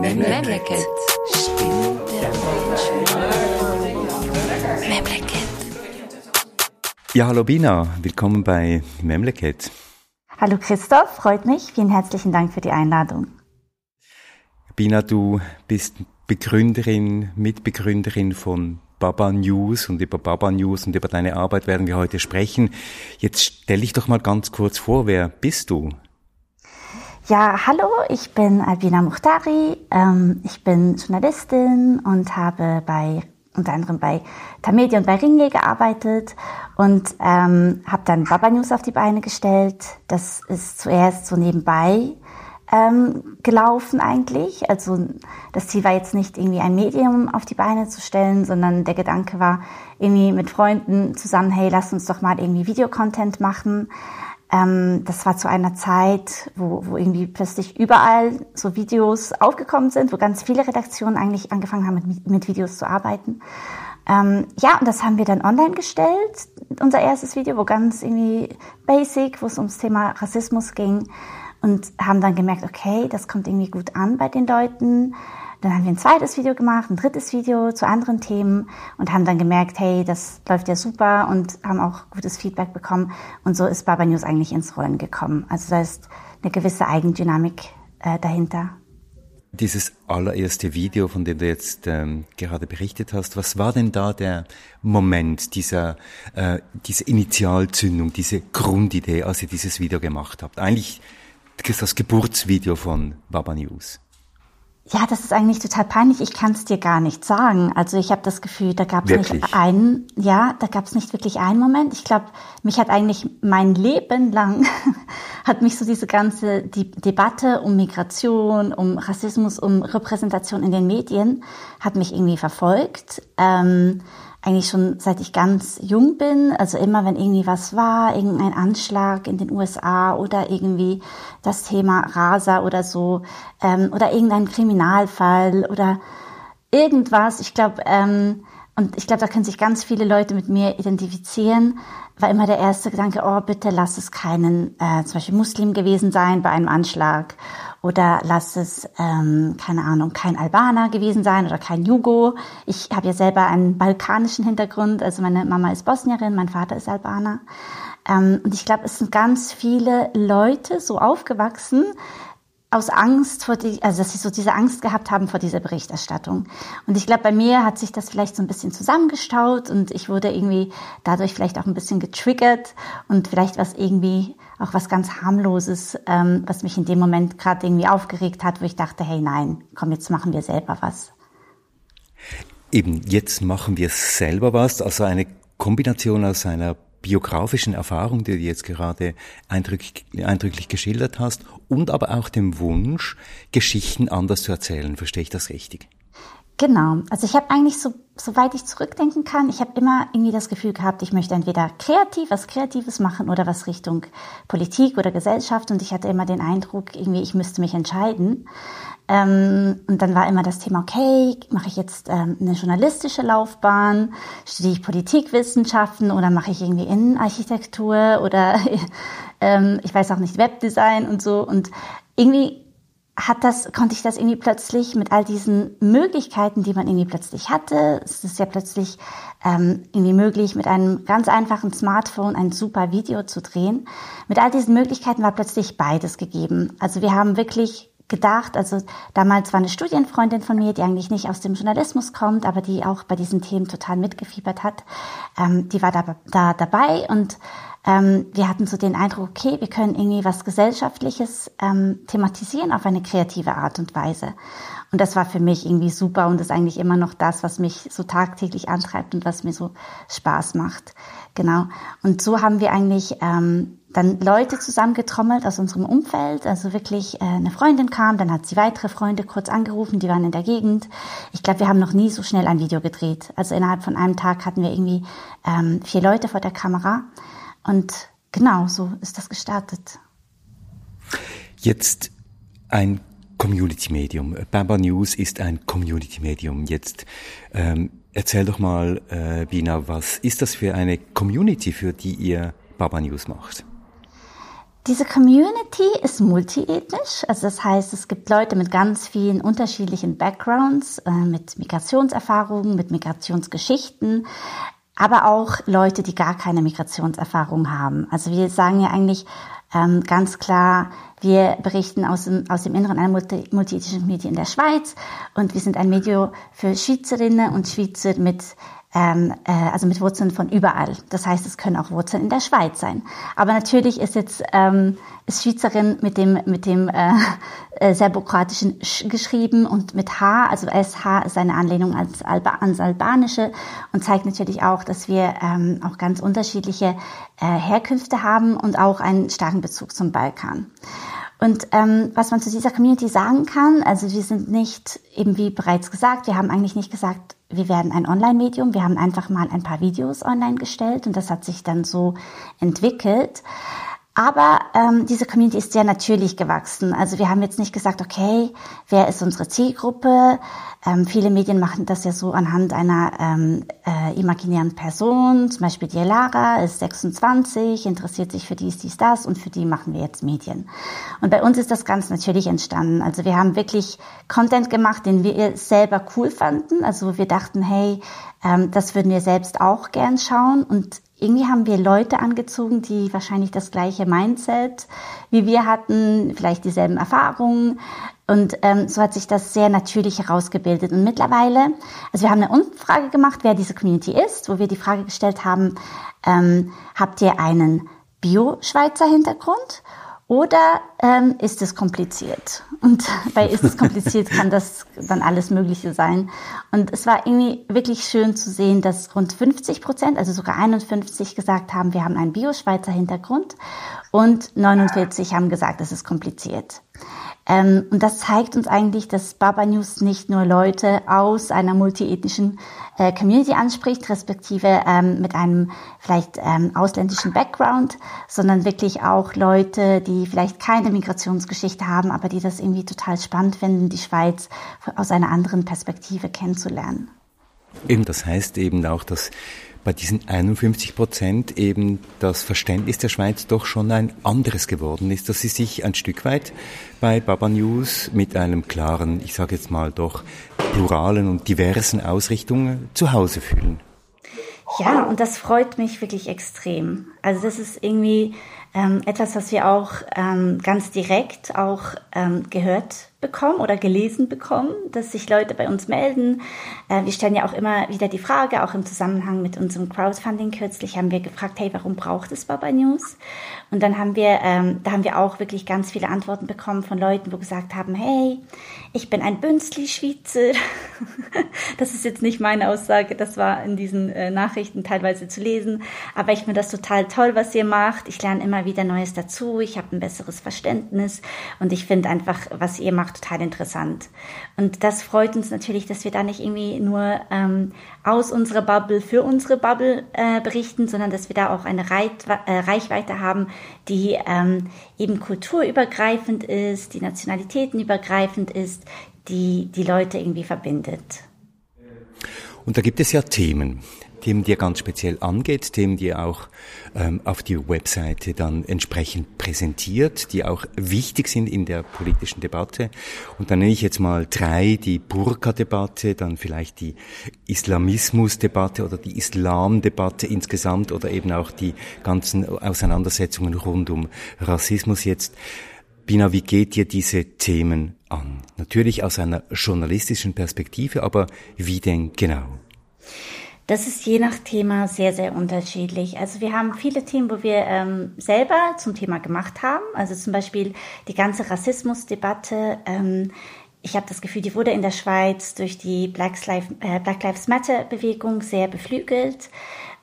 Memleket. Memleket. Ja, hallo Bina, willkommen bei Memleket. Hallo Christoph, freut mich. Vielen herzlichen Dank für die Einladung. Bina, du bist Begründerin, Mitbegründerin von Baba News und über Baba News und über deine Arbeit werden wir heute sprechen. Jetzt stell dich doch mal ganz kurz vor, wer bist du? Ja, hallo, ich bin Albina Muhtari. Ähm, ich bin Journalistin und habe bei unter anderem bei Tamedia und bei Ringe gearbeitet und ähm, habe dann Baba News auf die Beine gestellt. Das ist zuerst so nebenbei ähm, gelaufen eigentlich. Also das Ziel war jetzt nicht irgendwie ein Medium auf die Beine zu stellen, sondern der Gedanke war irgendwie mit Freunden zusammen, hey, lass uns doch mal irgendwie Videocontent machen. Ähm, das war zu einer Zeit, wo, wo irgendwie plötzlich überall so Videos aufgekommen sind, wo ganz viele Redaktionen eigentlich angefangen haben, mit, mit Videos zu arbeiten. Ähm, ja, und das haben wir dann online gestellt, unser erstes Video, wo ganz irgendwie basic, wo es ums Thema Rassismus ging und haben dann gemerkt, okay, das kommt irgendwie gut an bei den Leuten. Dann haben wir ein zweites Video gemacht, ein drittes Video zu anderen Themen und haben dann gemerkt, hey, das läuft ja super und haben auch gutes Feedback bekommen. Und so ist Baba News eigentlich ins Rollen gekommen. Also da ist eine gewisse Eigendynamik äh, dahinter. Dieses allererste Video, von dem du jetzt ähm, gerade berichtet hast, was war denn da der Moment dieser, äh, diese Initialzündung, diese Grundidee, als ihr dieses Video gemacht habt? Eigentlich das Geburtsvideo von Baba News. Ja, das ist eigentlich total peinlich. Ich kann es dir gar nicht sagen. Also ich habe das Gefühl, da gab es nicht einen, ja, da gab es nicht wirklich einen Moment. Ich glaube, mich hat eigentlich mein Leben lang hat mich so diese ganze die Debatte um Migration, um Rassismus, um Repräsentation in den Medien hat mich irgendwie verfolgt. Ähm, eigentlich schon seit ich ganz jung bin. Also immer, wenn irgendwie was war, irgendein Anschlag in den USA oder irgendwie das Thema Rasa oder so ähm, oder irgendein Kriminalfall oder irgendwas. Ich glaube, ähm, und ich glaube, da können sich ganz viele Leute mit mir identifizieren, war immer der erste Gedanke, oh, bitte lass es keinen, äh, zum Beispiel Muslim gewesen sein bei einem Anschlag oder lass es, ähm, keine Ahnung, kein Albaner gewesen sein oder kein Jugo. Ich habe ja selber einen balkanischen Hintergrund, also meine Mama ist Bosnierin, mein Vater ist Albaner. Ähm, und ich glaube, es sind ganz viele Leute so aufgewachsen, aus Angst vor die, also dass sie so diese Angst gehabt haben vor dieser Berichterstattung. Und ich glaube, bei mir hat sich das vielleicht so ein bisschen zusammengestaut und ich wurde irgendwie dadurch vielleicht auch ein bisschen getriggert und vielleicht was irgendwie auch was ganz harmloses, ähm, was mich in dem Moment gerade irgendwie aufgeregt hat, wo ich dachte, hey nein, komm, jetzt machen wir selber was. Eben, jetzt machen wir selber was, also eine Kombination aus einer biografischen Erfahrung, die du jetzt gerade eindrücklich, eindrücklich geschildert hast, und aber auch dem Wunsch, Geschichten anders zu erzählen. Verstehe ich das richtig? Genau. Also ich habe eigentlich so, soweit ich zurückdenken kann, ich habe immer irgendwie das Gefühl gehabt, ich möchte entweder kreativ, was Kreatives machen oder was Richtung Politik oder Gesellschaft. Und ich hatte immer den Eindruck, irgendwie, ich müsste mich entscheiden. Ähm, und dann war immer das Thema, okay, mache ich jetzt ähm, eine journalistische Laufbahn, studiere ich Politikwissenschaften oder mache ich irgendwie Innenarchitektur oder ähm, ich weiß auch nicht, Webdesign und so. Und irgendwie hat das, konnte ich das irgendwie plötzlich mit all diesen Möglichkeiten, die man irgendwie plötzlich hatte. Es ist ja plötzlich ähm, irgendwie möglich, mit einem ganz einfachen Smartphone ein super Video zu drehen. Mit all diesen Möglichkeiten war plötzlich beides gegeben. Also wir haben wirklich gedacht, also damals war eine Studienfreundin von mir, die eigentlich nicht aus dem Journalismus kommt, aber die auch bei diesen Themen total mitgefiebert hat, ähm, die war da, da dabei und ähm, wir hatten so den Eindruck, okay, wir können irgendwie was Gesellschaftliches ähm, thematisieren auf eine kreative Art und Weise. Und das war für mich irgendwie super und ist eigentlich immer noch das, was mich so tagtäglich antreibt und was mir so Spaß macht. Genau. Und so haben wir eigentlich ähm, dann Leute zusammengetrommelt aus unserem Umfeld. Also wirklich äh, eine Freundin kam, dann hat sie weitere Freunde kurz angerufen, die waren in der Gegend. Ich glaube, wir haben noch nie so schnell ein Video gedreht. Also innerhalb von einem Tag hatten wir irgendwie ähm, vier Leute vor der Kamera. Und genau so ist das gestartet. Jetzt ein Community-Medium. Baba News ist ein Community-Medium. Jetzt ähm, erzähl doch mal, äh, Bina, was ist das für eine Community, für die ihr Baba News macht? Diese Community ist multiethnisch, also das heißt, es gibt Leute mit ganz vielen unterschiedlichen Backgrounds, äh, mit Migrationserfahrungen, mit Migrationsgeschichten, aber auch Leute, die gar keine Migrationserfahrung haben. Also wir sagen ja eigentlich ähm, ganz klar, wir berichten aus dem, aus dem Inneren einer multi, multiethnischen Medien in der Schweiz und wir sind ein Medium für Schweizerinnen und Schweizer mit ähm, äh, also mit Wurzeln von überall. Das heißt, es können auch Wurzeln in der Schweiz sein. Aber natürlich ist jetzt ähm, ist Schweizerin mit dem mit dem äh, äh, serbokratischen Sch geschrieben und mit H, also SH ist eine Anlehnung ans, Alba, ans Albanische und zeigt natürlich auch, dass wir ähm, auch ganz unterschiedliche äh, Herkünfte haben und auch einen starken Bezug zum Balkan. Und ähm, was man zu dieser Community sagen kann, also wir sind nicht, eben wie bereits gesagt, wir haben eigentlich nicht gesagt, wir werden ein Online-Medium, wir haben einfach mal ein paar Videos online gestellt und das hat sich dann so entwickelt. Aber ähm, diese Community ist sehr natürlich gewachsen. Also wir haben jetzt nicht gesagt, okay, wer ist unsere Zielgruppe? Ähm, viele Medien machen das ja so anhand einer ähm, äh, imaginären Person. Zum Beispiel die Lara ist 26, interessiert sich für dies, dies, das und für die machen wir jetzt Medien. Und bei uns ist das ganz natürlich entstanden. Also wir haben wirklich Content gemacht, den wir selber cool fanden. Also wir dachten, hey, ähm, das würden wir selbst auch gern schauen und irgendwie haben wir Leute angezogen, die wahrscheinlich das gleiche Mindset wie wir hatten, vielleicht dieselben Erfahrungen. Und ähm, so hat sich das sehr natürlich herausgebildet. Und mittlerweile, also wir haben eine Umfrage gemacht, wer diese Community ist, wo wir die Frage gestellt haben, ähm, habt ihr einen Bio-Schweizer Hintergrund? Oder ähm, ist es kompliziert? Und bei ist es kompliziert kann das dann alles Mögliche sein. Und es war irgendwie wirklich schön zu sehen, dass rund 50 Prozent, also sogar 51 gesagt haben, wir haben einen Bio-Schweizer Hintergrund und 49 haben gesagt, es ist kompliziert. Ähm, und das zeigt uns eigentlich, dass Baba News nicht nur Leute aus einer multiethnischen äh, Community anspricht, respektive ähm, mit einem vielleicht ähm, ausländischen Background, sondern wirklich auch Leute, die vielleicht keine Migrationsgeschichte haben, aber die das irgendwie total spannend finden, die Schweiz aus einer anderen Perspektive kennenzulernen. Eben, das heißt eben auch, dass bei diesen 51 Prozent eben das Verständnis der Schweiz doch schon ein anderes geworden ist, dass sie sich ein Stück weit bei Baba News mit einem klaren, ich sage jetzt mal doch pluralen und diversen Ausrichtungen zu Hause fühlen. Ja, und das freut mich wirklich extrem. Also das ist irgendwie ähm, etwas, was wir auch ähm, ganz direkt auch ähm, gehört bekommen oder gelesen bekommen, dass sich Leute bei uns melden. Äh, wir stellen ja auch immer wieder die Frage, auch im Zusammenhang mit unserem Crowdfunding kürzlich haben wir gefragt, hey, warum braucht es Baba News? Und dann haben wir, ähm, da haben wir auch wirklich ganz viele Antworten bekommen von Leuten, wo gesagt haben, hey, ich bin ein Bünzli-Schweizer. das ist jetzt nicht meine Aussage, das war in diesen äh, Nachrichten teilweise zu lesen, aber ich finde das total toll, was ihr macht. Ich lerne immer wieder Neues dazu, ich habe ein besseres Verständnis und ich finde einfach, was ihr macht, total interessant. Und das freut uns natürlich, dass wir da nicht irgendwie nur ähm, aus unserer Bubble für unsere Bubble äh, berichten, sondern dass wir da auch eine äh, Reichweite haben, die ähm, eben kulturübergreifend ist, die nationalitätenübergreifend ist, die die Leute irgendwie verbindet. Und da gibt es ja Themen. Themen, die ihr ganz speziell angeht, Themen, die ihr auch ähm, auf die Webseite dann entsprechend präsentiert, die auch wichtig sind in der politischen Debatte. Und dann nenne ich jetzt mal drei, die Burka-Debatte, dann vielleicht die Islamismus-Debatte oder die Islam-Debatte insgesamt oder eben auch die ganzen Auseinandersetzungen rund um Rassismus jetzt. Bina, wie geht ihr diese Themen an? Natürlich aus einer journalistischen Perspektive, aber wie denn genau? Das ist je nach Thema sehr, sehr unterschiedlich. Also wir haben viele Themen, wo wir ähm, selber zum Thema gemacht haben. Also zum Beispiel die ganze Rassismusdebatte. Ähm, ich habe das Gefühl, die wurde in der Schweiz durch die Black Lives, äh, Black Lives Matter Bewegung sehr beflügelt.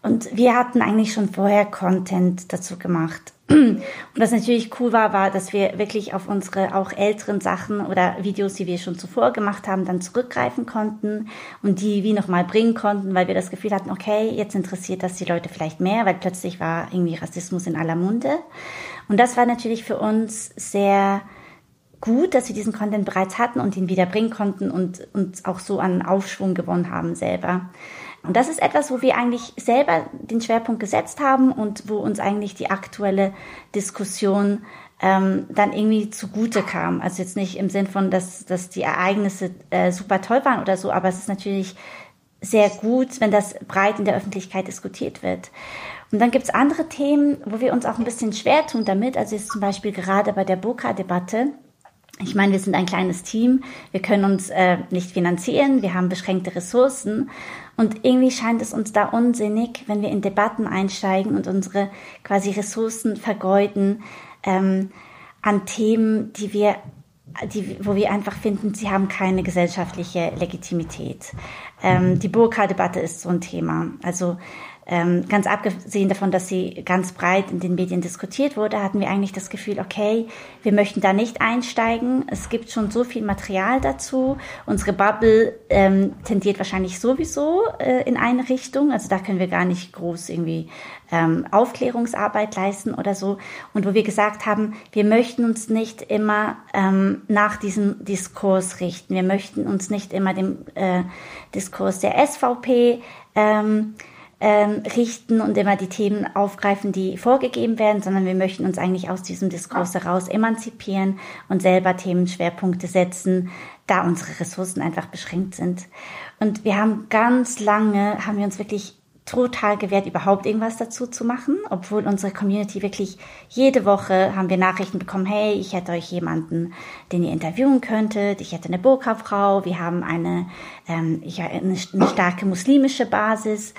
Und wir hatten eigentlich schon vorher Content dazu gemacht. Und was natürlich cool war, war, dass wir wirklich auf unsere auch älteren Sachen oder Videos, die wir schon zuvor gemacht haben, dann zurückgreifen konnten und die wie nochmal bringen konnten, weil wir das Gefühl hatten, okay, jetzt interessiert das die Leute vielleicht mehr, weil plötzlich war irgendwie Rassismus in aller Munde. Und das war natürlich für uns sehr gut, dass wir diesen Content bereits hatten und ihn wieder bringen konnten und uns auch so an Aufschwung gewonnen haben selber. Und das ist etwas, wo wir eigentlich selber den Schwerpunkt gesetzt haben und wo uns eigentlich die aktuelle Diskussion ähm, dann irgendwie zugute kam. Also jetzt nicht im Sinn von, dass, dass die Ereignisse äh, super toll waren oder so, aber es ist natürlich sehr gut, wenn das breit in der Öffentlichkeit diskutiert wird. Und dann gibt's andere Themen, wo wir uns auch ein bisschen schwer tun damit. Also jetzt zum Beispiel gerade bei der Burka-Debatte. Ich meine, wir sind ein kleines Team, wir können uns äh, nicht finanzieren, wir haben beschränkte Ressourcen und irgendwie scheint es uns da unsinnig, wenn wir in Debatten einsteigen und unsere quasi Ressourcen vergeuden, ähm, an Themen, die wir, die, wo wir einfach finden, sie haben keine gesellschaftliche Legitimität. Ähm, die Burka-Debatte ist so ein Thema. Also ähm, ganz abgesehen davon, dass sie ganz breit in den Medien diskutiert wurde, hatten wir eigentlich das Gefühl, okay, wir möchten da nicht einsteigen. Es gibt schon so viel Material dazu. Unsere Bubble ähm, tendiert wahrscheinlich sowieso äh, in eine Richtung. Also da können wir gar nicht groß irgendwie ähm, Aufklärungsarbeit leisten oder so. Und wo wir gesagt haben, wir möchten uns nicht immer ähm, nach diesem Diskurs richten. Wir möchten uns nicht immer dem äh, Diskurs der SVP ähm, ähm, richten und immer die Themen aufgreifen, die vorgegeben werden, sondern wir möchten uns eigentlich aus diesem Diskurs heraus emanzipieren und selber Themenschwerpunkte setzen, da unsere Ressourcen einfach beschränkt sind. Und wir haben ganz lange, haben wir uns wirklich total gewährt, überhaupt irgendwas dazu zu machen, obwohl unsere Community wirklich jede Woche haben wir Nachrichten bekommen, hey, ich hätte euch jemanden, den ihr interviewen könntet, ich hätte eine Burka-Frau, wir haben eine, ähm, ich, eine, eine starke muslimische Basis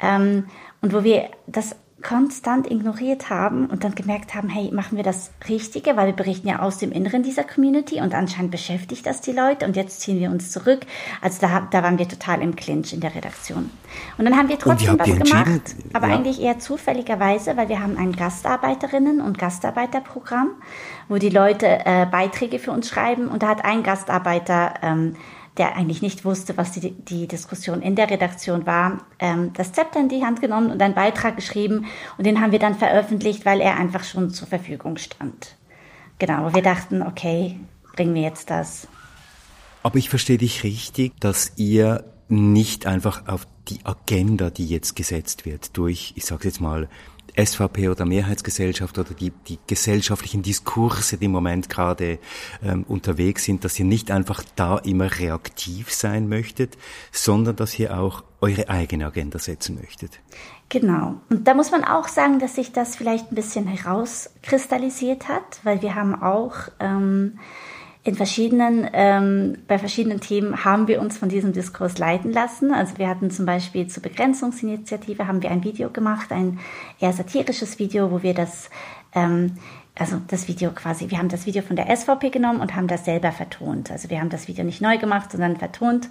ähm, und wo wir das konstant ignoriert haben und dann gemerkt haben, hey, machen wir das Richtige, weil wir berichten ja aus dem Inneren dieser Community und anscheinend beschäftigt das die Leute und jetzt ziehen wir uns zurück. Also da, da waren wir total im Clinch in der Redaktion. Und dann haben wir trotzdem was gemacht, aber ja. eigentlich eher zufälligerweise, weil wir haben ein Gastarbeiterinnen- und Gastarbeiterprogramm, wo die Leute äh, Beiträge für uns schreiben und da hat ein Gastarbeiter ähm, der eigentlich nicht wusste, was die, die Diskussion in der Redaktion war, ähm, das Zepter in die Hand genommen und einen Beitrag geschrieben und den haben wir dann veröffentlicht, weil er einfach schon zur Verfügung stand. Genau, wir dachten, okay, bringen wir jetzt das. Aber ich verstehe dich richtig, dass ihr nicht einfach auf die Agenda, die jetzt gesetzt wird, durch, ich sage jetzt mal, SVP oder Mehrheitsgesellschaft oder die, die gesellschaftlichen Diskurse, die im Moment gerade ähm, unterwegs sind, dass ihr nicht einfach da immer reaktiv sein möchtet, sondern dass ihr auch eure eigene Agenda setzen möchtet. Genau. Und da muss man auch sagen, dass sich das vielleicht ein bisschen herauskristallisiert hat, weil wir haben auch ähm, in verschiedenen, ähm, bei verschiedenen Themen haben wir uns von diesem Diskurs leiten lassen. Also wir hatten zum Beispiel zur Begrenzungsinitiative haben wir ein Video gemacht, ein eher satirisches Video, wo wir das ähm, also das Video quasi, wir haben das Video von der SVP genommen und haben das selber vertont. Also wir haben das Video nicht neu gemacht, sondern vertont.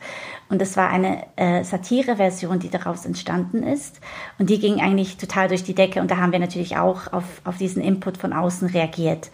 Und es war eine äh, Satire-Version, die daraus entstanden ist. Und die ging eigentlich total durch die Decke. Und da haben wir natürlich auch auf, auf diesen Input von außen reagiert.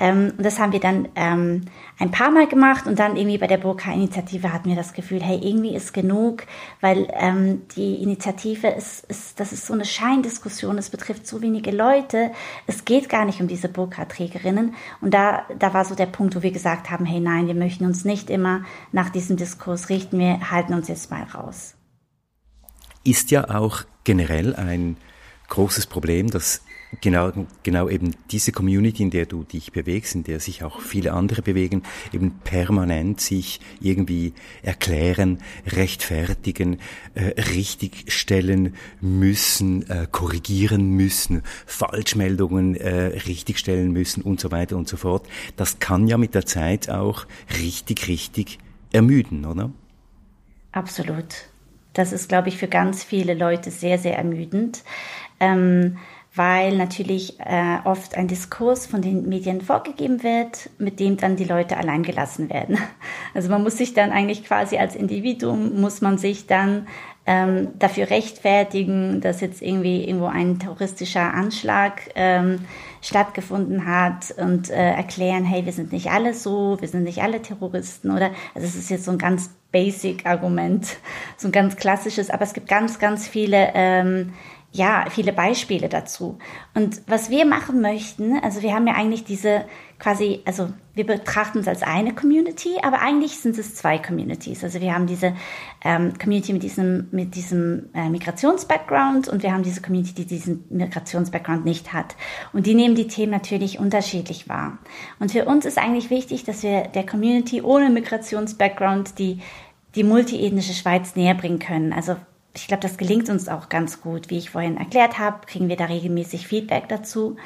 Ähm, und das haben wir dann ähm, ein paar Mal gemacht und dann irgendwie bei der Burka-Initiative hatten wir das Gefühl, hey, irgendwie ist genug, weil ähm, die Initiative ist, ist, das ist so eine Scheindiskussion, es betrifft so wenige Leute, es geht gar nicht um diese Burka-Trägerinnen. Und da, da war so der Punkt, wo wir gesagt haben, hey, nein, wir möchten uns nicht immer nach diesem Diskurs richten, wir halten uns jetzt mal raus. Ist ja auch generell ein großes Problem, dass genau, genau eben diese Community, in der du dich bewegst, in der sich auch viele andere bewegen, eben permanent sich irgendwie erklären, rechtfertigen, äh, richtigstellen müssen, äh, korrigieren müssen, Falschmeldungen äh, richtigstellen müssen und so weiter und so fort. Das kann ja mit der Zeit auch richtig, richtig ermüden, oder? Absolut. Das ist, glaube ich, für ganz viele Leute sehr, sehr ermüdend. Ähm, weil natürlich äh, oft ein Diskurs von den Medien vorgegeben wird, mit dem dann die Leute allein gelassen werden. Also man muss sich dann eigentlich quasi als Individuum, muss man sich dann ähm, dafür rechtfertigen, dass jetzt irgendwie irgendwo ein terroristischer Anschlag ähm, stattgefunden hat und äh, erklären, hey, wir sind nicht alle so, wir sind nicht alle Terroristen oder, also es ist jetzt so ein ganz basic Argument, so ein ganz klassisches, aber es gibt ganz, ganz viele ähm, ja, viele Beispiele dazu. Und was wir machen möchten, also wir haben ja eigentlich diese quasi, also wir betrachten uns als eine Community, aber eigentlich sind es zwei Communities. Also wir haben diese ähm, Community mit diesem, mit diesem äh, Migrationsbackground und wir haben diese Community, die diesen Migrationsbackground nicht hat. Und die nehmen die Themen natürlich unterschiedlich wahr. Und für uns ist eigentlich wichtig, dass wir der Community ohne Migrationsbackground die die multiethnische Schweiz näher bringen können. Also ich glaube, das gelingt uns auch ganz gut. Wie ich vorhin erklärt habe, kriegen wir da regelmäßig Feedback dazu.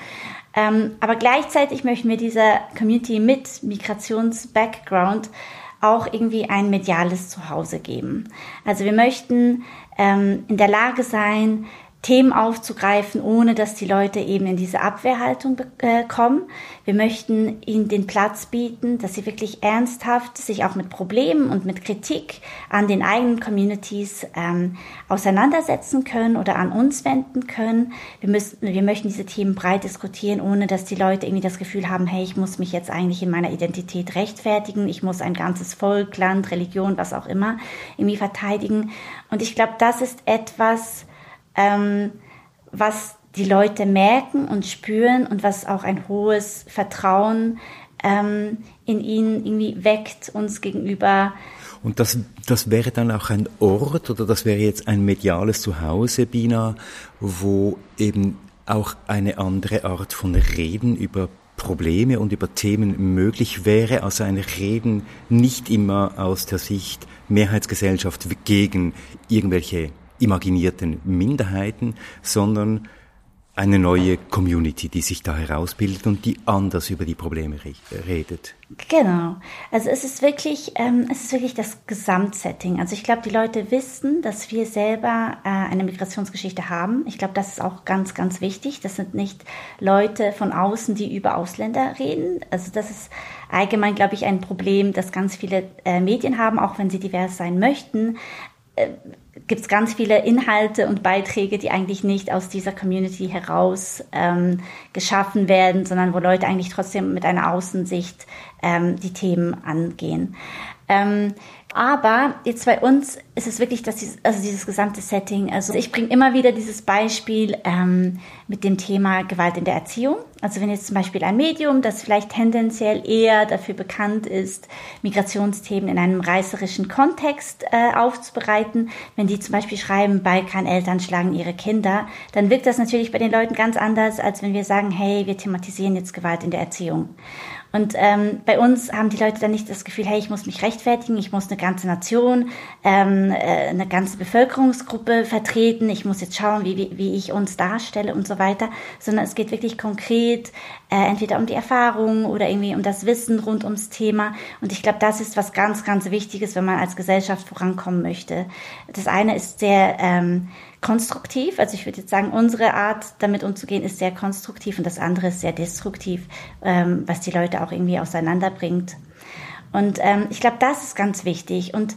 Ähm, aber gleichzeitig möchten wir dieser Community mit Migrations-Background auch irgendwie ein mediales Zuhause geben. Also wir möchten ähm, in der Lage sein, Themen aufzugreifen, ohne dass die Leute eben in diese Abwehrhaltung äh, kommen. Wir möchten ihnen den Platz bieten, dass sie wirklich ernsthaft sich auch mit Problemen und mit Kritik an den eigenen Communities ähm, auseinandersetzen können oder an uns wenden können. Wir, müssen, wir möchten diese Themen breit diskutieren, ohne dass die Leute irgendwie das Gefühl haben, hey, ich muss mich jetzt eigentlich in meiner Identität rechtfertigen, ich muss ein ganzes Volk, Land, Religion, was auch immer, irgendwie verteidigen. Und ich glaube, das ist etwas, ähm, was die Leute merken und spüren und was auch ein hohes Vertrauen ähm, in ihnen irgendwie weckt uns gegenüber. Und das, das wäre dann auch ein Ort oder das wäre jetzt ein mediales Zuhause, Bina, wo eben auch eine andere Art von Reden über Probleme und über Themen möglich wäre, also ein Reden nicht immer aus der Sicht Mehrheitsgesellschaft gegen irgendwelche imaginierten Minderheiten, sondern eine neue Community, die sich da herausbildet und die anders über die Probleme redet. Genau. Also es ist wirklich, ähm, es ist wirklich das Gesamtsetting. Also ich glaube, die Leute wissen, dass wir selber äh, eine Migrationsgeschichte haben. Ich glaube, das ist auch ganz, ganz wichtig. Das sind nicht Leute von außen, die über Ausländer reden. Also das ist allgemein, glaube ich, ein Problem, das ganz viele äh, Medien haben, auch wenn sie divers sein möchten. Gibt es ganz viele Inhalte und Beiträge, die eigentlich nicht aus dieser Community heraus ähm, geschaffen werden, sondern wo Leute eigentlich trotzdem mit einer Außensicht ähm, die Themen angehen. Ähm, aber jetzt bei uns ist es wirklich, dass dieses, also dieses gesamte Setting, also ich bringe immer wieder dieses Beispiel ähm, mit dem Thema Gewalt in der Erziehung. Also wenn jetzt zum Beispiel ein Medium, das vielleicht tendenziell eher dafür bekannt ist, Migrationsthemen in einem reißerischen Kontext äh, aufzubereiten, wenn die zum Beispiel schreiben, Balkan-Eltern schlagen ihre Kinder, dann wirkt das natürlich bei den Leuten ganz anders, als wenn wir sagen, hey, wir thematisieren jetzt Gewalt in der Erziehung. Und ähm, bei uns haben die Leute dann nicht das Gefühl, hey, ich muss mich rechtfertigen, ich muss eine ganze Nation, ähm, äh, eine ganze Bevölkerungsgruppe vertreten, ich muss jetzt schauen, wie, wie, wie ich uns darstelle und so weiter, sondern es geht wirklich konkret äh, entweder um die Erfahrung oder irgendwie um das Wissen rund ums Thema. Und ich glaube, das ist was ganz, ganz Wichtiges, wenn man als Gesellschaft vorankommen möchte. Das eine ist sehr ähm, konstruktiv. Also ich würde jetzt sagen, unsere Art, damit umzugehen, ist sehr konstruktiv und das andere ist sehr destruktiv, ähm, was die Leute auch irgendwie auseinanderbringt. Und ähm, ich glaube, das ist ganz wichtig. Und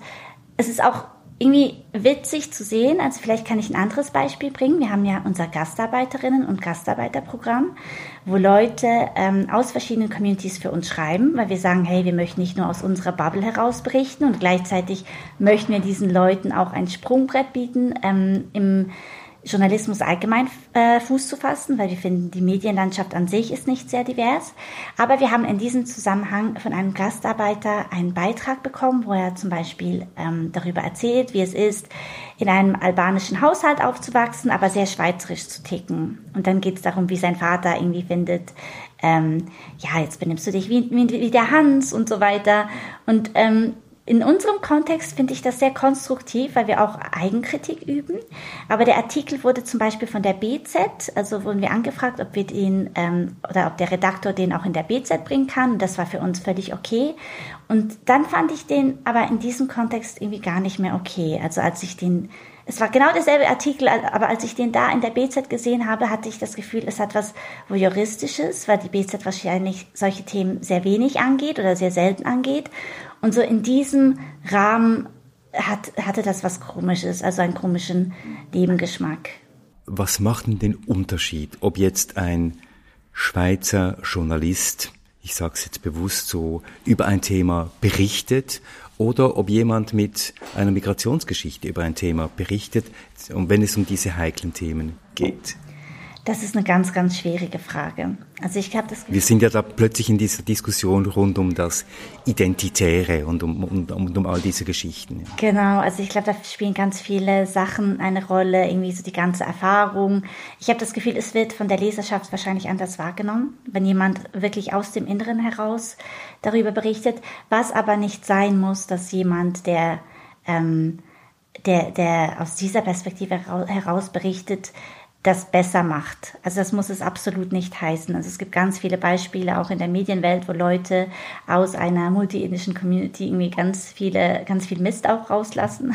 es ist auch irgendwie witzig zu sehen. Also vielleicht kann ich ein anderes Beispiel bringen. Wir haben ja unser Gastarbeiterinnen und Gastarbeiterprogramm, wo Leute ähm, aus verschiedenen Communities für uns schreiben, weil wir sagen, hey, wir möchten nicht nur aus unserer Bubble heraus berichten und gleichzeitig möchten wir diesen Leuten auch ein Sprungbrett bieten ähm, im Journalismus allgemein äh, Fuß zu fassen, weil wir finden, die Medienlandschaft an sich ist nicht sehr divers. Aber wir haben in diesem Zusammenhang von einem Gastarbeiter einen Beitrag bekommen, wo er zum Beispiel ähm, darüber erzählt, wie es ist, in einem albanischen Haushalt aufzuwachsen, aber sehr schweizerisch zu ticken. Und dann geht es darum, wie sein Vater irgendwie findet, ähm, ja, jetzt benimmst du dich wie, wie, wie der Hans und so weiter. Und ähm, in unserem Kontext finde ich das sehr konstruktiv, weil wir auch Eigenkritik üben. Aber der Artikel wurde zum Beispiel von der BZ, also wurden wir angefragt, ob wir den ähm, oder ob der Redaktor den auch in der BZ bringen kann. Das war für uns völlig okay. Und dann fand ich den aber in diesem Kontext irgendwie gar nicht mehr okay. Also als ich den es war genau derselbe Artikel, aber als ich den da in der BZ gesehen habe, hatte ich das Gefühl, es hat was Voyeuristisches, weil die BZ wahrscheinlich solche Themen sehr wenig angeht oder sehr selten angeht. Und so in diesem Rahmen hat, hatte das was Komisches, also einen komischen Nebengeschmack. Was macht denn den Unterschied, ob jetzt ein Schweizer Journalist ich sage es jetzt bewusst so, über ein Thema berichtet oder ob jemand mit einer Migrationsgeschichte über ein Thema berichtet und wenn es um diese heiklen Themen geht. Das ist eine ganz, ganz schwierige Frage. Also ich glaube, das wir sind ja da plötzlich in dieser Diskussion rund um das Identitäre und um, um, um, um all diese Geschichten. Genau, also ich glaube, da spielen ganz viele Sachen eine Rolle, irgendwie so die ganze Erfahrung. Ich habe das Gefühl, es wird von der Leserschaft wahrscheinlich anders wahrgenommen, wenn jemand wirklich aus dem Inneren heraus darüber berichtet, was aber nicht sein muss, dass jemand, der ähm, der, der aus dieser Perspektive heraus berichtet, das besser macht. Also das muss es absolut nicht heißen. Also es gibt ganz viele Beispiele auch in der Medienwelt, wo Leute aus einer multiethnischen Community irgendwie ganz viele, ganz viel Mist auch rauslassen.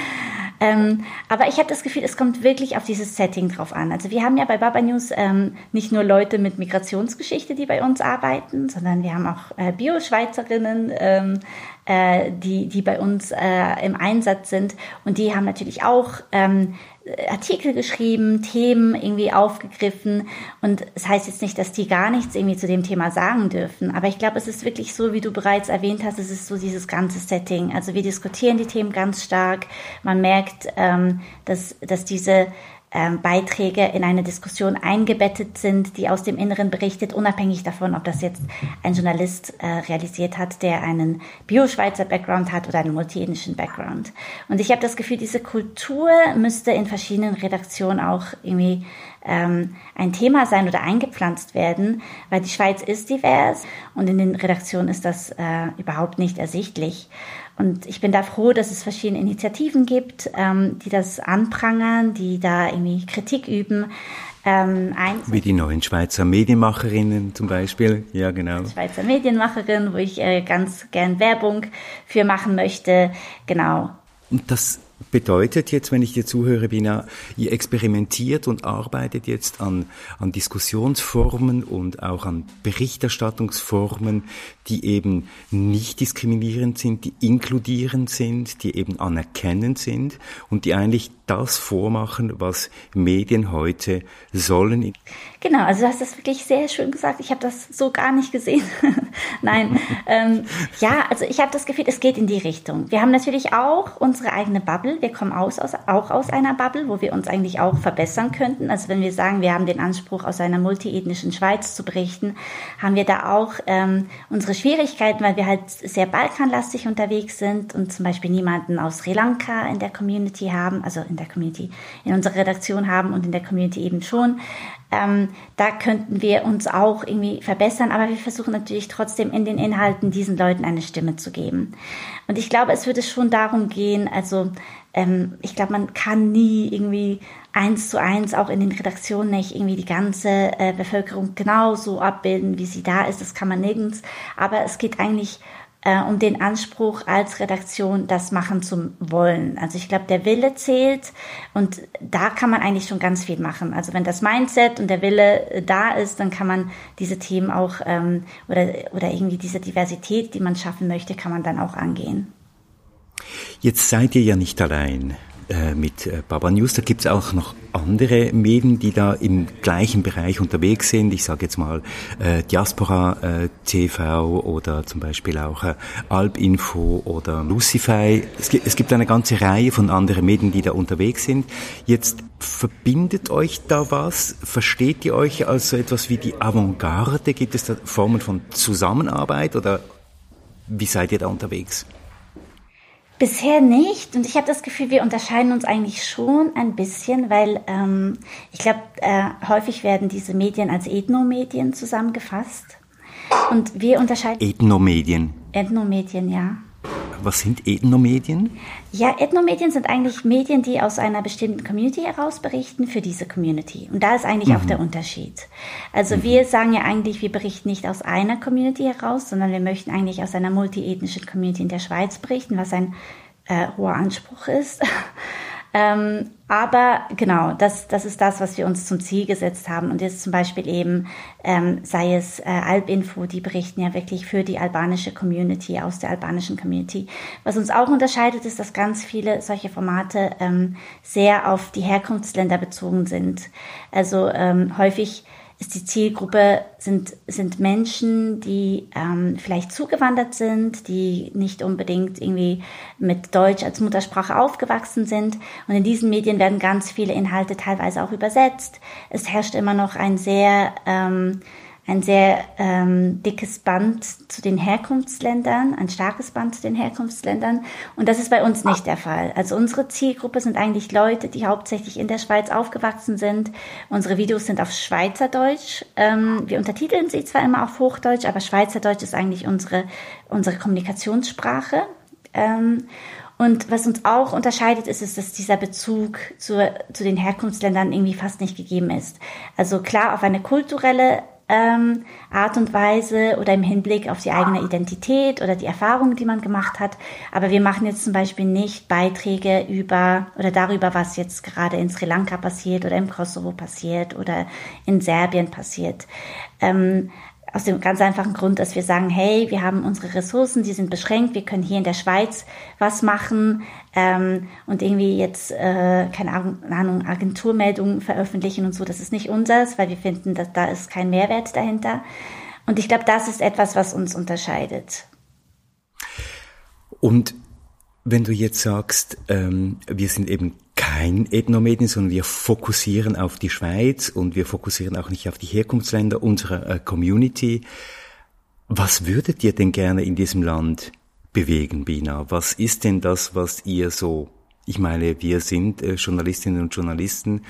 ähm, aber ich habe das Gefühl, es kommt wirklich auf dieses Setting drauf an. Also wir haben ja bei Baba News ähm, nicht nur Leute mit Migrationsgeschichte, die bei uns arbeiten, sondern wir haben auch äh, Bio-Schweizerinnen, ähm, äh, die, die bei uns äh, im Einsatz sind. Und die haben natürlich auch ähm, Artikel geschrieben, Themen irgendwie aufgegriffen. Und es das heißt jetzt nicht, dass die gar nichts irgendwie zu dem Thema sagen dürfen. Aber ich glaube, es ist wirklich so, wie du bereits erwähnt hast, es ist so dieses ganze Setting. Also wir diskutieren die Themen ganz stark. Man merkt, ähm, dass, dass diese Beiträge in eine Diskussion eingebettet sind, die aus dem Inneren berichtet, unabhängig davon, ob das jetzt ein Journalist äh, realisiert hat, der einen Bio-Schweizer Background hat oder einen multiethnischen Background. Und ich habe das Gefühl, diese Kultur müsste in verschiedenen Redaktionen auch irgendwie ähm, ein Thema sein oder eingepflanzt werden, weil die Schweiz ist divers und in den Redaktionen ist das äh, überhaupt nicht ersichtlich. Und ich bin da froh, dass es verschiedene Initiativen gibt, ähm, die das anprangern, die da irgendwie Kritik üben. Ähm, Wie die neuen Schweizer Medienmacherinnen zum Beispiel. Ja, genau. Schweizer Medienmacherin, wo ich äh, ganz gern Werbung für machen möchte. Genau. Und das bedeutet jetzt, wenn ich dir zuhöre, Bina, ihr experimentiert und arbeitet jetzt an, an Diskussionsformen und auch an Berichterstattungsformen, die eben nicht diskriminierend sind, die inkludierend sind, die eben anerkennend sind und die eigentlich das vormachen, was Medien heute sollen. Genau, also du hast das wirklich sehr schön gesagt. Ich habe das so gar nicht gesehen. Nein, ähm, ja, also ich habe das Gefühl, es geht in die Richtung. Wir haben natürlich auch unsere eigene Bubble. Wir kommen aus, aus, auch aus einer Bubble, wo wir uns eigentlich auch verbessern könnten. Also wenn wir sagen, wir haben den Anspruch, aus einer multiethnischen Schweiz zu berichten, haben wir da auch ähm, unsere Schwierigkeiten, weil wir halt sehr balkanlastig unterwegs sind und zum Beispiel niemanden aus Sri Lanka in der Community haben, also in der Community, in unserer Redaktion haben und in der Community eben schon. Ähm, da könnten wir uns auch irgendwie verbessern, aber wir versuchen natürlich trotzdem in den Inhalten diesen Leuten eine Stimme zu geben. Und ich glaube, es würde schon darum gehen, also ähm, ich glaube, man kann nie irgendwie eins zu eins auch in den Redaktionen nicht irgendwie die ganze äh, Bevölkerung genauso abbilden, wie sie da ist. Das kann man nirgends. Aber es geht eigentlich äh, um den Anspruch als Redaktion, das machen zu wollen. Also ich glaube, der Wille zählt und da kann man eigentlich schon ganz viel machen. Also wenn das Mindset und der Wille äh, da ist, dann kann man diese Themen auch ähm, oder, oder irgendwie diese Diversität, die man schaffen möchte, kann man dann auch angehen. Jetzt seid ihr ja nicht allein. Äh, mit äh, Baba News. Da gibt es auch noch andere Medien, die da im gleichen Bereich unterwegs sind. Ich sage jetzt mal äh, Diaspora äh, TV oder zum Beispiel auch äh, Alpinfo oder Lucify. Es gibt, es gibt eine ganze Reihe von anderen Medien, die da unterwegs sind. Jetzt verbindet euch da was? Versteht ihr euch als so etwas wie die Avantgarde? Gibt es da Formen von Zusammenarbeit oder wie seid ihr da unterwegs? Bisher nicht und ich habe das Gefühl, wir unterscheiden uns eigentlich schon ein bisschen, weil ähm, ich glaube, äh, häufig werden diese Medien als Ethnomedien zusammengefasst und wir unterscheiden. Ethnomedien. Ethnomedien, ja. Was sind Ethnomedien? Ja, Ethnomedien sind eigentlich Medien, die aus einer bestimmten Community heraus berichten für diese Community. Und da ist eigentlich mhm. auch der Unterschied. Also mhm. wir sagen ja eigentlich, wir berichten nicht aus einer Community heraus, sondern wir möchten eigentlich aus einer multiethnischen Community in der Schweiz berichten, was ein äh, hoher Anspruch ist. Ähm, aber genau, das, das ist das, was wir uns zum Ziel gesetzt haben. Und jetzt zum Beispiel eben, ähm, sei es äh, Albinfo, die berichten ja wirklich für die albanische Community, aus der albanischen Community. Was uns auch unterscheidet, ist, dass ganz viele solche Formate ähm, sehr auf die Herkunftsländer bezogen sind. Also ähm, häufig ist die Zielgruppe, sind, sind Menschen, die ähm, vielleicht zugewandert sind, die nicht unbedingt irgendwie mit Deutsch als Muttersprache aufgewachsen sind. Und in diesen Medien werden ganz viele Inhalte teilweise auch übersetzt. Es herrscht immer noch ein sehr ähm, ein sehr ähm, dickes Band zu den Herkunftsländern, ein starkes Band zu den Herkunftsländern. Und das ist bei uns nicht der Fall. Also unsere Zielgruppe sind eigentlich Leute, die hauptsächlich in der Schweiz aufgewachsen sind. Unsere Videos sind auf Schweizerdeutsch. Ähm, wir untertiteln sie zwar immer auf Hochdeutsch, aber Schweizerdeutsch ist eigentlich unsere, unsere Kommunikationssprache. Ähm, und was uns auch unterscheidet, ist, ist, dass dieser Bezug zu, zu den Herkunftsländern irgendwie fast nicht gegeben ist. Also klar, auf eine kulturelle ähm, Art und Weise oder im Hinblick auf die eigene Identität oder die Erfahrungen, die man gemacht hat. Aber wir machen jetzt zum Beispiel nicht Beiträge über oder darüber, was jetzt gerade in Sri Lanka passiert oder im Kosovo passiert oder in Serbien passiert. Ähm, aus dem ganz einfachen Grund, dass wir sagen, hey, wir haben unsere Ressourcen, die sind beschränkt, wir können hier in der Schweiz was machen ähm, und irgendwie jetzt, äh, keine Ahnung, Agenturmeldungen veröffentlichen und so, das ist nicht unseres, weil wir finden, dass da ist kein Mehrwert dahinter. Und ich glaube, das ist etwas, was uns unterscheidet. Und wenn du jetzt sagst, ähm, wir sind eben kein Ethnomedien, sondern wir fokussieren auf die Schweiz und wir fokussieren auch nicht auf die Herkunftsländer unserer äh, Community. Was würdet ihr denn gerne in diesem Land bewegen, Bina? Was ist denn das, was ihr so ich meine, wir sind äh, Journalistinnen und Journalisten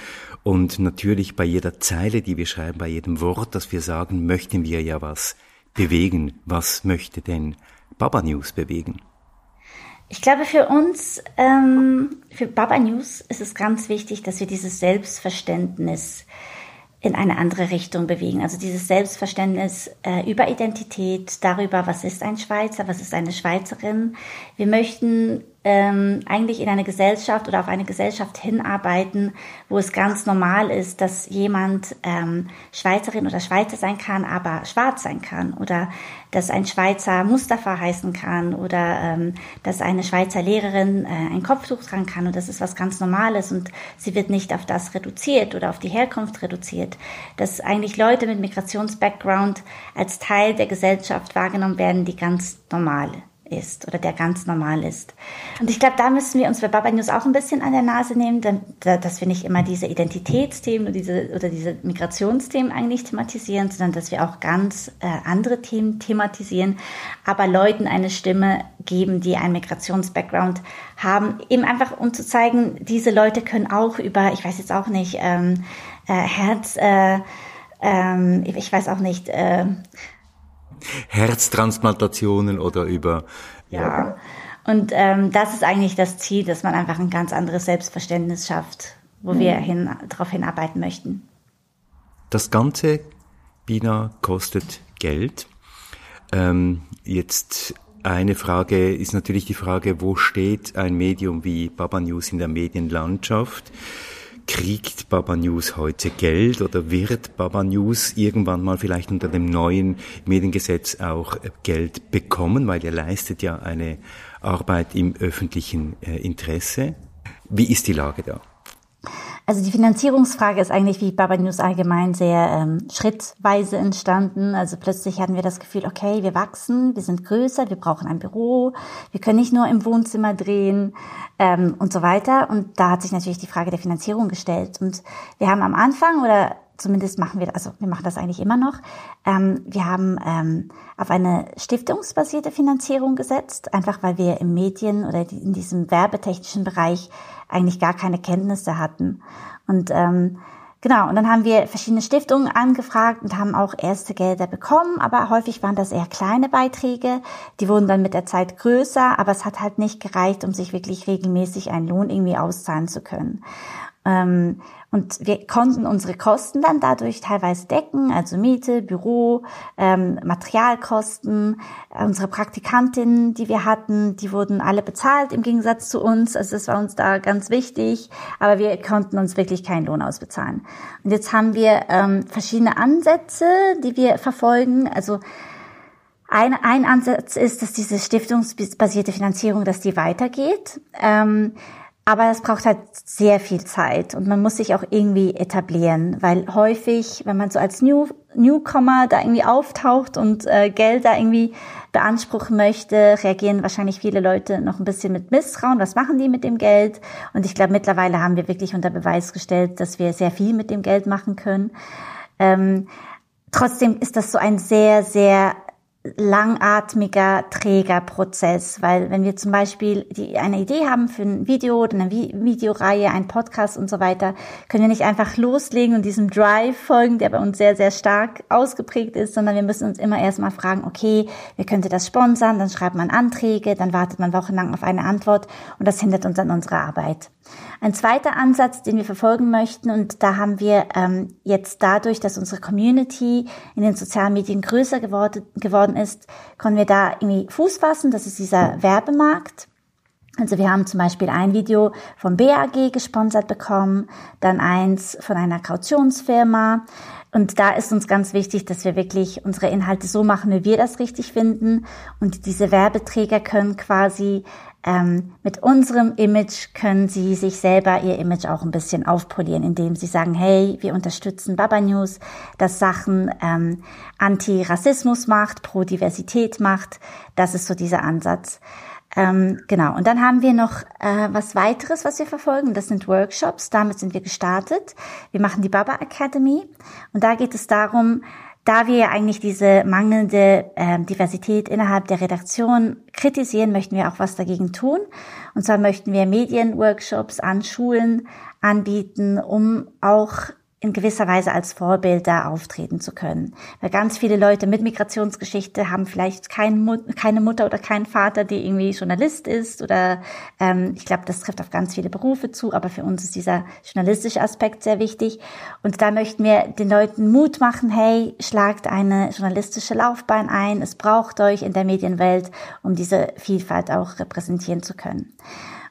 und natürlich bei jeder Zeile, die wir schreiben, bei jedem Wort, das wir sagen, möchten wir ja was bewegen. Was möchte denn Baba News bewegen? Ich glaube, für uns, ähm, für Baba News ist es ganz wichtig, dass wir dieses Selbstverständnis in eine andere Richtung bewegen. Also dieses Selbstverständnis äh, über Identität, darüber, was ist ein Schweizer, was ist eine Schweizerin. Wir möchten ähm, eigentlich in eine Gesellschaft oder auf eine Gesellschaft hinarbeiten, wo es ganz normal ist, dass jemand ähm, Schweizerin oder Schweizer sein kann, aber schwarz sein kann oder dass ein Schweizer Mustafa heißen kann oder ähm, dass eine Schweizer Lehrerin äh, ein Kopftuch tragen kann. Und das ist was ganz Normales und sie wird nicht auf das reduziert oder auf die Herkunft reduziert, dass eigentlich Leute mit Migrationsbackground als Teil der Gesellschaft wahrgenommen werden, die ganz normal ist oder der ganz normal ist. Und ich glaube, da müssen wir uns bei Baba News auch ein bisschen an der Nase nehmen, dass wir nicht immer diese Identitätsthemen oder diese, oder diese Migrationsthemen eigentlich thematisieren, sondern dass wir auch ganz äh, andere Themen thematisieren, aber Leuten eine Stimme geben, die einen Migrationsbackground haben, eben einfach um zu zeigen, diese Leute können auch über, ich weiß jetzt auch nicht, ähm, äh, Herz, äh, ähm, ich weiß auch nicht, äh, Herztransplantationen oder über. Ja. ja. Und ähm, das ist eigentlich das Ziel, dass man einfach ein ganz anderes Selbstverständnis schafft, wo mhm. wir hin, darauf hinarbeiten möchten. Das Ganze, Bina, kostet Geld. Ähm, jetzt eine Frage ist natürlich die Frage, wo steht ein Medium wie Baba News in der Medienlandschaft? Kriegt Baba News heute Geld oder wird Baba News irgendwann mal vielleicht unter dem neuen Mediengesetz auch äh, Geld bekommen, weil ihr leistet ja eine Arbeit im öffentlichen äh, Interesse? Wie ist die Lage da? Also die Finanzierungsfrage ist eigentlich wie Baba News allgemein sehr ähm, schrittweise entstanden. Also plötzlich hatten wir das Gefühl, okay, wir wachsen, wir sind größer, wir brauchen ein Büro, wir können nicht nur im Wohnzimmer drehen ähm, und so weiter. Und da hat sich natürlich die Frage der Finanzierung gestellt. Und wir haben am Anfang oder zumindest machen wir, also wir machen das eigentlich immer noch. Ähm, wir haben ähm, auf eine stiftungsbasierte Finanzierung gesetzt, einfach weil wir im Medien oder in diesem werbetechnischen Bereich eigentlich gar keine Kenntnisse hatten. Und ähm, genau, und dann haben wir verschiedene Stiftungen angefragt und haben auch erste Gelder bekommen, aber häufig waren das eher kleine Beiträge. Die wurden dann mit der Zeit größer, aber es hat halt nicht gereicht, um sich wirklich regelmäßig einen Lohn irgendwie auszahlen zu können. Ähm, und wir konnten unsere Kosten dann dadurch teilweise decken, also Miete, Büro, ähm, Materialkosten. Unsere Praktikantinnen, die wir hatten, die wurden alle bezahlt im Gegensatz zu uns. Also das war uns da ganz wichtig. Aber wir konnten uns wirklich keinen Lohn ausbezahlen. Und jetzt haben wir ähm, verschiedene Ansätze, die wir verfolgen. Also ein, ein Ansatz ist, dass diese stiftungsbasierte Finanzierung, dass die weitergeht. Ähm, aber es braucht halt sehr viel Zeit und man muss sich auch irgendwie etablieren, weil häufig, wenn man so als New, Newcomer da irgendwie auftaucht und äh, Geld da irgendwie beanspruchen möchte, reagieren wahrscheinlich viele Leute noch ein bisschen mit Misstrauen. Was machen die mit dem Geld? Und ich glaube, mittlerweile haben wir wirklich unter Beweis gestellt, dass wir sehr viel mit dem Geld machen können. Ähm, trotzdem ist das so ein sehr, sehr langatmiger, träger Prozess, weil wenn wir zum Beispiel die, eine Idee haben für ein Video oder eine Vi Videoreihe, ein Podcast und so weiter, können wir nicht einfach loslegen und diesem Drive folgen, der bei uns sehr, sehr stark ausgeprägt ist, sondern wir müssen uns immer erstmal fragen, okay, wer könnte das sponsern, dann schreibt man Anträge, dann wartet man wochenlang auf eine Antwort und das hindert uns an unserer Arbeit. Ein zweiter Ansatz, den wir verfolgen möchten, und da haben wir ähm, jetzt dadurch, dass unsere Community in den sozialen Medien größer geworden, geworden ist, können wir da irgendwie Fuß fassen. Das ist dieser Werbemarkt. Also wir haben zum Beispiel ein Video vom BAG gesponsert bekommen, dann eins von einer Kautionsfirma. Und da ist uns ganz wichtig, dass wir wirklich unsere Inhalte so machen, wie wir das richtig finden. Und diese Werbeträger können quasi ähm, mit unserem Image können sie sich selber ihr Image auch ein bisschen aufpolieren, indem sie sagen, hey, wir unterstützen Baba News, das Sachen ähm, Anti-Rassismus macht, Pro-Diversität macht. Das ist so dieser Ansatz. Ähm, genau. Und dann haben wir noch äh, was weiteres, was wir verfolgen. Das sind Workshops. Damit sind wir gestartet. Wir machen die Baba Academy. Und da geht es darum, da wir ja eigentlich diese mangelnde äh, Diversität innerhalb der Redaktion kritisieren, möchten wir auch was dagegen tun. Und zwar möchten wir Medienworkshops an Schulen anbieten, um auch in gewisser Weise als Vorbilder auftreten zu können. Weil ganz viele Leute mit Migrationsgeschichte haben vielleicht kein, keine Mutter oder keinen Vater, die irgendwie Journalist ist oder ähm, ich glaube, das trifft auf ganz viele Berufe zu, aber für uns ist dieser journalistische Aspekt sehr wichtig. Und da möchten wir den Leuten Mut machen, hey, schlagt eine journalistische Laufbahn ein, es braucht euch in der Medienwelt, um diese Vielfalt auch repräsentieren zu können.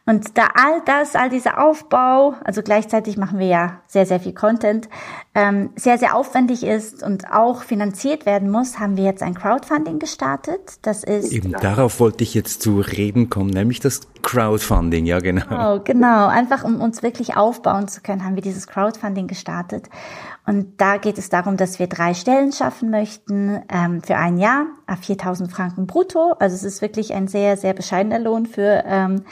Und da all das, all dieser Aufbau, also gleichzeitig machen wir ja sehr, sehr viel Content, ähm, sehr, sehr aufwendig ist und auch finanziert werden muss, haben wir jetzt ein Crowdfunding gestartet. Das ist eben darauf wollte ich jetzt zu reden kommen, nämlich das Crowdfunding, ja genau. Oh, genau, einfach um uns wirklich aufbauen zu können, haben wir dieses Crowdfunding gestartet. Und da geht es darum, dass wir drei Stellen schaffen möchten ähm, für ein Jahr, 4.000 Franken brutto. Also es ist wirklich ein sehr, sehr bescheidener Lohn für ähm,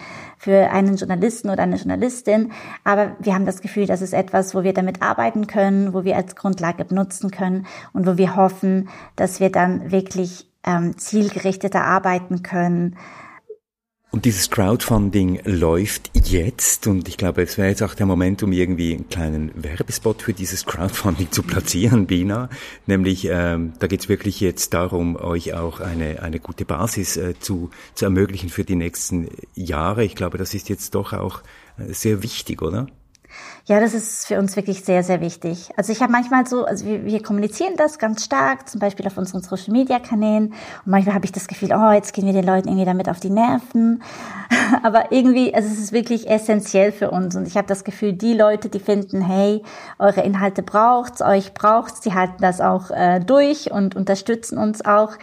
für einen Journalisten oder eine Journalistin. Aber wir haben das Gefühl, das ist etwas, wo wir damit arbeiten können, wo wir als Grundlage benutzen können und wo wir hoffen, dass wir dann wirklich ähm, zielgerichteter arbeiten können und dieses Crowdfunding läuft jetzt und ich glaube, es wäre jetzt auch der Moment, um irgendwie einen kleinen Werbespot für dieses Crowdfunding zu platzieren, Bina. Nämlich, ähm, da geht es wirklich jetzt darum, euch auch eine, eine gute Basis äh, zu, zu ermöglichen für die nächsten Jahre. Ich glaube, das ist jetzt doch auch äh, sehr wichtig, oder? Ja, das ist für uns wirklich sehr, sehr wichtig. Also ich habe manchmal so, also wir, wir kommunizieren das ganz stark, zum Beispiel auf unseren Social Media Kanälen. Und manchmal habe ich das Gefühl, oh, jetzt gehen wir den Leuten irgendwie damit auf die Nerven. Aber irgendwie, also es ist wirklich essentiell für uns. Und ich habe das Gefühl, die Leute, die finden, hey, eure Inhalte braucht's, euch braucht's, die halten das auch äh, durch und unterstützen uns auch.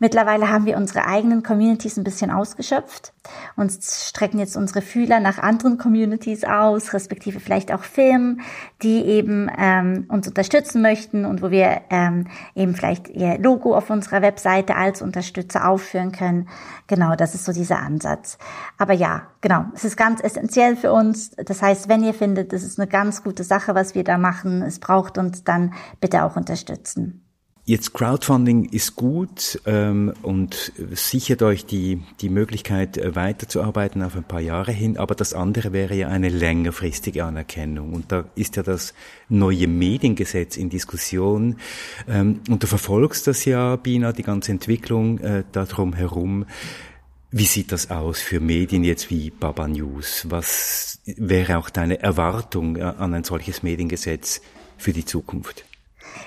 Mittlerweile haben wir unsere eigenen Communities ein bisschen ausgeschöpft und strecken jetzt unsere Fühler nach anderen Communities aus, respektive vielleicht auch Firmen, die eben ähm, uns unterstützen möchten und wo wir ähm, eben vielleicht ihr Logo auf unserer Webseite als Unterstützer aufführen können. Genau, das ist so dieser Ansatz. Aber ja, genau, es ist ganz essentiell für uns. Das heißt, wenn ihr findet, es ist eine ganz gute Sache, was wir da machen, es braucht uns, dann bitte auch unterstützen. Jetzt Crowdfunding ist gut ähm, und sichert euch die, die Möglichkeit, äh, weiterzuarbeiten auf ein paar Jahre hin, aber das andere wäre ja eine längerfristige Anerkennung. Und da ist ja das neue Mediengesetz in Diskussion. Ähm, und du verfolgst das ja, Bina, die ganze Entwicklung äh, darum herum. Wie sieht das aus für Medien jetzt wie Baba News? Was wäre auch deine Erwartung äh, an ein solches Mediengesetz für die Zukunft?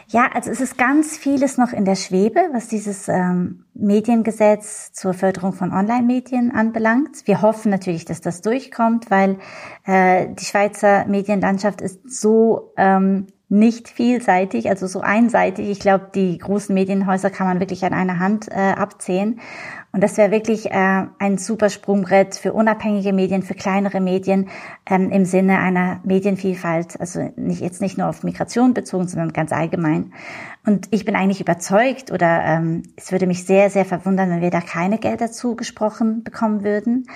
Ja, also es ist ganz vieles noch in der Schwebe, was dieses ähm, Mediengesetz zur Förderung von Online-Medien anbelangt. Wir hoffen natürlich, dass das durchkommt, weil äh, die Schweizer Medienlandschaft ist so ähm, nicht vielseitig, also so einseitig. Ich glaube, die großen Medienhäuser kann man wirklich an einer Hand äh, abzählen. Und das wäre wirklich äh, ein super Sprungbrett für unabhängige Medien, für kleinere Medien ähm, im Sinne einer Medienvielfalt. Also nicht jetzt nicht nur auf Migration bezogen, sondern ganz allgemein. Und ich bin eigentlich überzeugt oder ähm, es würde mich sehr, sehr verwundern, wenn wir da keine Gelder zugesprochen bekommen würden.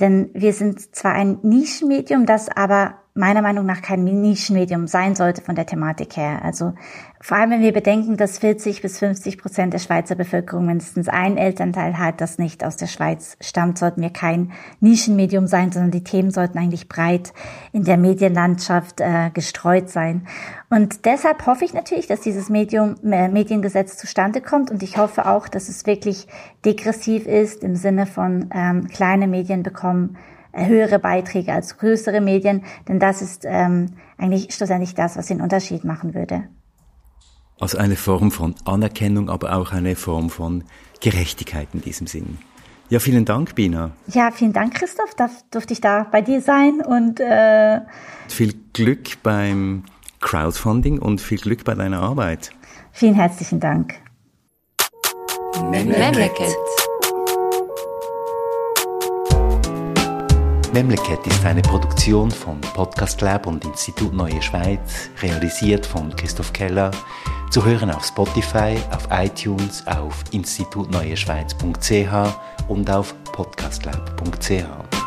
Denn wir sind zwar ein Nischenmedium, das aber meiner Meinung nach kein Nischenmedium sein sollte von der Thematik her. Also vor allem, wenn wir bedenken, dass 40 bis 50 Prozent der Schweizer Bevölkerung mindestens ein Elternteil hat, das nicht aus der Schweiz stammt, sollten wir kein Nischenmedium sein, sondern die Themen sollten eigentlich breit in der Medienlandschaft äh, gestreut sein. Und deshalb hoffe ich natürlich, dass dieses Medium, äh, Mediengesetz zustande kommt und ich hoffe auch, dass es wirklich degressiv ist im Sinne von ähm, kleine Medien bekommen höhere Beiträge als größere Medien, denn das ist ähm, eigentlich schlussendlich das, was den Unterschied machen würde. Also eine Form von Anerkennung, aber auch eine Form von Gerechtigkeit in diesem Sinn. Ja, vielen Dank, Bina. Ja, vielen Dank, Christoph. Da durfte ich da bei dir sein und äh viel Glück beim Crowdfunding und viel Glück bei deiner Arbeit. Vielen herzlichen Dank. Memleket. Memleket ist eine Produktion von Podcast Lab und Institut Neue Schweiz, realisiert von Christoph Keller, zu hören auf Spotify, auf iTunes, auf institutneueschweiz.ch und auf podcastlab.ch.